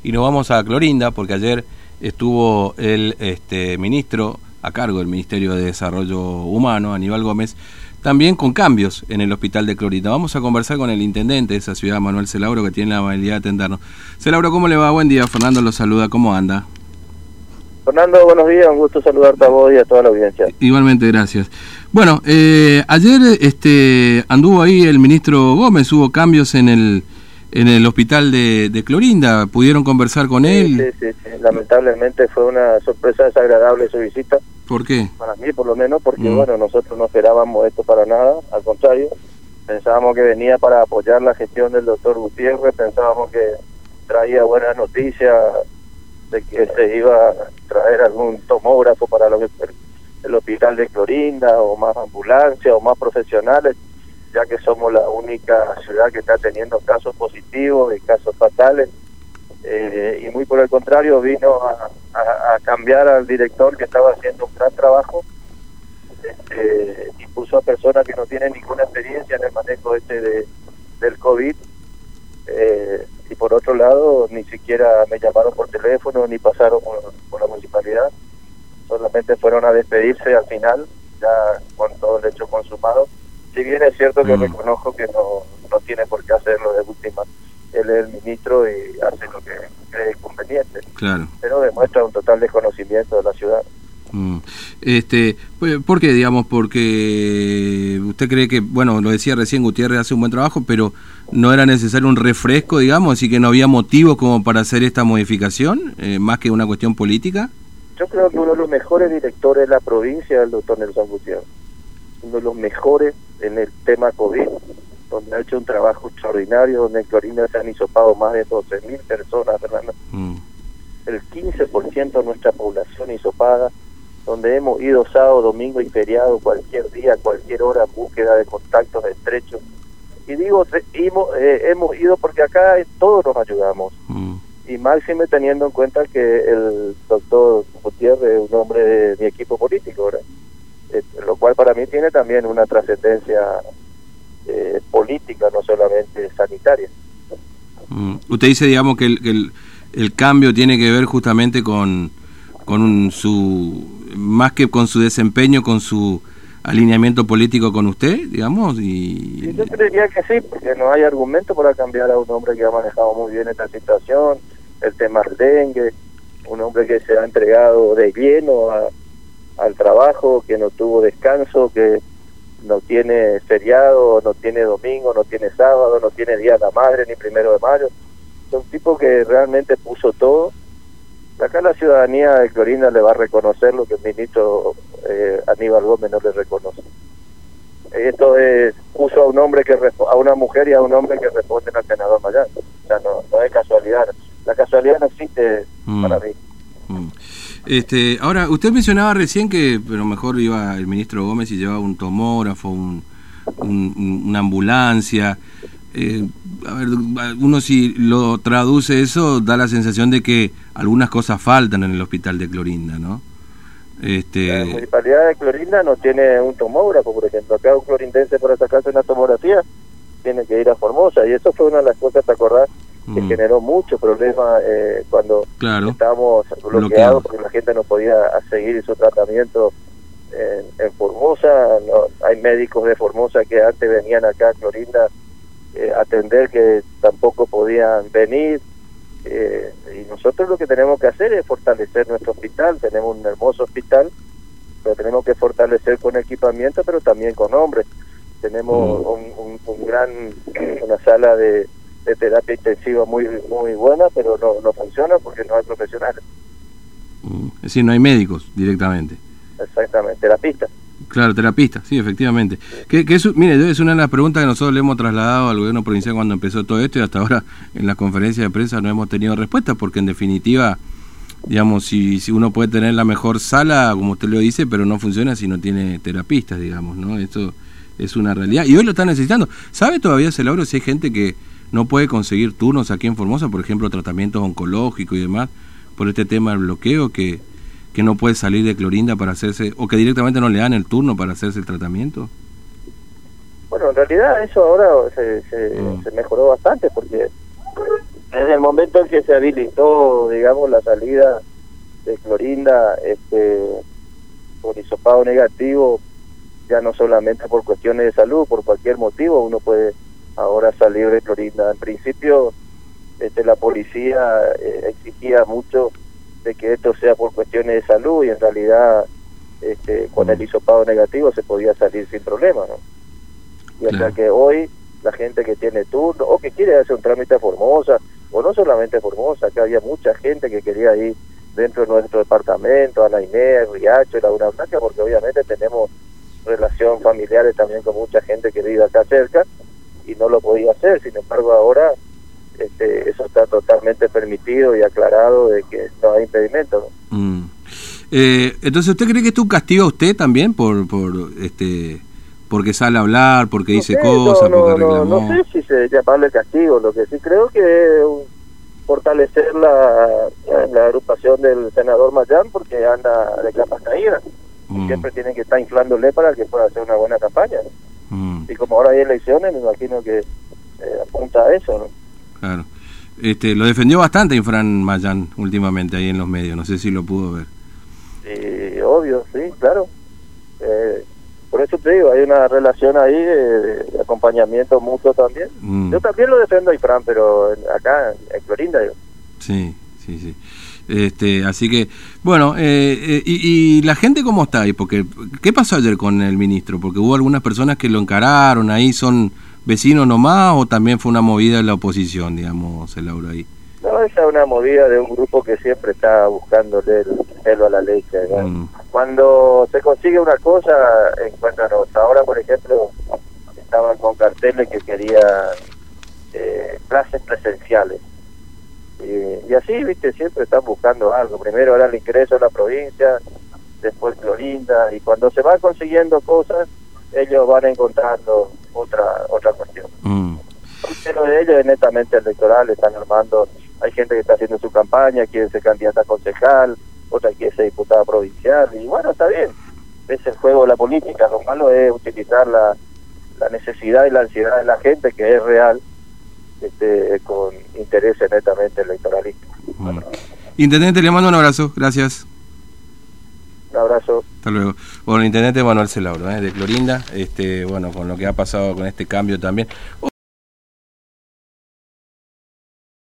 Y nos vamos a Clorinda porque ayer estuvo el este, ministro a cargo del Ministerio de Desarrollo Humano, Aníbal Gómez, también con cambios en el hospital de Clorinda. Vamos a conversar con el intendente de esa ciudad, Manuel Celauro, que tiene la amabilidad de atendernos. Celauro, ¿cómo le va? Buen día, Fernando lo saluda, ¿cómo anda? Fernando, buenos días, un gusto saludarte a vos y a toda la audiencia. Igualmente, gracias. Bueno, eh, ayer este, anduvo ahí el ministro Gómez, hubo cambios en el en el hospital de, de Clorinda. ¿Pudieron conversar con él? Sí, sí, Lamentablemente fue una sorpresa desagradable su visita. ¿Por qué? Para mí, por lo menos, porque, mm. bueno, nosotros no esperábamos esto para nada. Al contrario, pensábamos que venía para apoyar la gestión del doctor Gutiérrez, pensábamos que traía buenas noticias de que se iba a traer algún tomógrafo para el hospital de Clorinda, o más ambulancia, o más profesionales ya que somos la única ciudad que está teniendo casos positivos y casos fatales. Eh, y muy por el contrario, vino a, cambiar al director que estaba haciendo un gran trabajo este, y puso a personas que no tienen ninguna experiencia en el manejo este de, del COVID. Eh, y por otro lado, ni siquiera me llamaron por teléfono ni pasaron por, por la municipalidad. Solamente fueron a despedirse al final, ya con todo el hecho consumado si bien es cierto que mm. reconozco que no, no tiene por qué hacerlo de última, él es el ministro y hace lo que cree conveniente. Claro. Pero demuestra un total desconocimiento de la ciudad. Mm. Este, pues, ¿Por qué, digamos? Porque usted cree que, bueno, lo decía recién, Gutiérrez hace un buen trabajo, pero no era necesario un refresco, digamos, así que no había motivo como para hacer esta modificación, eh, más que una cuestión política. Yo creo que uno de los mejores directores de la provincia es el doctor Nelson Gutiérrez. Uno de los mejores en el tema COVID, donde ha hecho un trabajo extraordinario, donde en Clorinda se han hisopado más de 12.000 personas, Fernando. Mm. El 15% de nuestra población hisopada, donde hemos ido sábado, domingo y feriado, cualquier día, cualquier hora, búsqueda de contactos estrechos. Y digo, hemos, eh, hemos ido porque acá todos nos ayudamos. Mm. Y máxime teniendo en cuenta que el doctor Gutiérrez es un hombre de mi equipo político, ¿verdad? Eh, lo cual para mí tiene también una trascendencia eh, política, no solamente sanitaria. Mm. Usted dice, digamos, que el, el, cambio tiene que ver justamente con, con su, más que con su desempeño, con su alineamiento político con usted, digamos. Y... yo creería que sí, porque no hay argumento para cambiar a un hombre que ha manejado muy bien esta situación, el tema del dengue, un hombre que se ha entregado de lleno a, al trabajo, que no tuvo descanso, que no tiene feriado, no tiene domingo, no tiene sábado, no tiene Día de la Madre ni primero de mayo. Es un tipo que realmente puso todo. Acá la ciudadanía de Clorinda le va a reconocer lo que el ministro eh, Aníbal Gómez no le reconoce. Esto es, puso a un hombre que a una mujer y a un hombre que responden al senador Mayán. O sea, no, no es casualidad. La casualidad no existe mm. para mí. Este, ahora, usted mencionaba recién que, pero mejor iba el ministro Gómez y llevaba un tomógrafo, un, una ambulancia. Eh, a ver, uno si lo traduce eso, da la sensación de que algunas cosas faltan en el hospital de Clorinda, ¿no? Este... La municipalidad de Clorinda no tiene un tomógrafo, por ejemplo. Acá un clorindense para sacarse una tomografía tiene que ir a Formosa. Y eso fue una de las cosas, ¿te acordás? Que mm. generó mucho problema eh, cuando estábamos bloqueados porque la gente no podía seguir su tratamiento en, Formosa. No, hay médicos de Formosa que antes venían acá a Clorinda eh, a atender que tampoco podían venir. Eh, y nosotros lo que tenemos que hacer es fortalecer nuestro hospital. Tenemos un hermoso hospital, pero tenemos que fortalecer con equipamiento, pero también con hombres. Tenemos mm. un, un gran, una sala de de terapia intensiva muy muy buena, pero no, no funciona porque no hay profesionales. Mm, es decir, no hay médicos directamente. Exactamente, terapistas. Claro, terapista, sí, efectivamente. Que, que es, mire, es una de las preguntas que nosotros le hemos trasladado al gobierno provincial cuando empezó todo esto y hasta ahora en la conferencia de prensa no hemos tenido respuesta porque en definitiva, digamos, si, si uno puede tener la mejor sala, como usted lo dice, pero no funciona si no tiene terapistas, digamos, ¿no? Esto es una realidad. Y hoy lo están necesitando. ¿Sabe todavía, Celabro, si hay gente que no puede conseguir turnos aquí en Formosa, por ejemplo, tratamientos oncológicos y demás, por este tema del bloqueo, que, que no puede salir de Clorinda para hacerse, o que directamente no le dan el turno para hacerse el tratamiento? Bueno, en realidad eso ahora se, se, mm. mejoró bastante porque Desde el momento en que se habilitó, digamos, la salida de Clorinda, este, por hisopado negativo, ya no solamente por cuestiones de salud, por cualquier motivo, uno puede ahora salir de Clorinda. En principio, este, la policía eh, exigía mucho de que esto sea por cuestiones de salud y en realidad este, con el mm. hisopado negativo se podía salir sin problema, ¿no? Y hasta que hoy la gente que tiene turno o que quiere hacer un trámite a Formosa, o no solamente Formosa, que había mucha gente que quería ir dentro de nuestro departamento, a la INEA, el Riacho, Laguna Blanca, porque obviamente tenemos relación familiares también con mucha gente que vive acá cerca y no lo podía hacer, sin embargo ahora este, eso está totalmente permitido y aclarado de que no hay impedimento. Mm. Eh, entonces, ¿usted cree que esto un castigo a usted también por, por este porque sale a hablar, porque dice cosas, no, porque reclamó? No, sé si se llamarle castigo, lo que sí creo que es fortalecer la, la agrupación del senador Mayán porque anda de capas caídas. Mm. Siempre tienen que estar inflándole para que pueda hacer una buena campaña. Mm. Y como ahora hay elecciones, me imagino que eh, apunta a eso. ¿no? Claro. Este, lo defendió bastante Infran Mayán últimamente ahí en los medios, no sé si lo pudo ver. Sí, obvio, sí, claro. Eh, por eso te digo, hay una relación ahí de, acompañamiento mutuo también. Mm. Yo también lo defiendo a Infran, pero acá en Clorinda. Yo. Sí, sí, sí. Este, así que, bueno, eh, eh, y, y, la gente cómo está ahí? Porque, ¿qué pasó ayer con el ministro? Porque hubo algunas personas que lo encararon, ahí son vecino nomás o también fue una movida de la oposición, digamos, el Laura ahí? No, esa es una movida de un grupo que siempre está buscándole el pelo a la leche. Mm. Cuando se consigue una cosa, encuentran otra. Ahora, por ejemplo, estaban con carteles que querían eh, clases presenciales. Y, y, así, viste, siempre están buscando algo. Primero era el ingreso a la provincia, después Clorinda, y cuando se van consiguiendo cosas, ellos van encontrando otra otra cuestión. Mm. Pero de ellos es netamente electoral, están armando, hay gente que está haciendo su campaña, quiere ser candidata a concejal, otra quiere ser diputada provincial, y bueno, está bien, es el juego de la política, lo malo es utilizar la, la necesidad y la ansiedad de la gente, que es real, este, con intereses netamente electoralistas. Mm. Intendente, le mando un abrazo, gracias. Un abrazo. Hasta luego. Bueno, intendente Manuel Celauro, ¿eh? de Clorinda, este, bueno, con lo que ha pasado con este cambio también.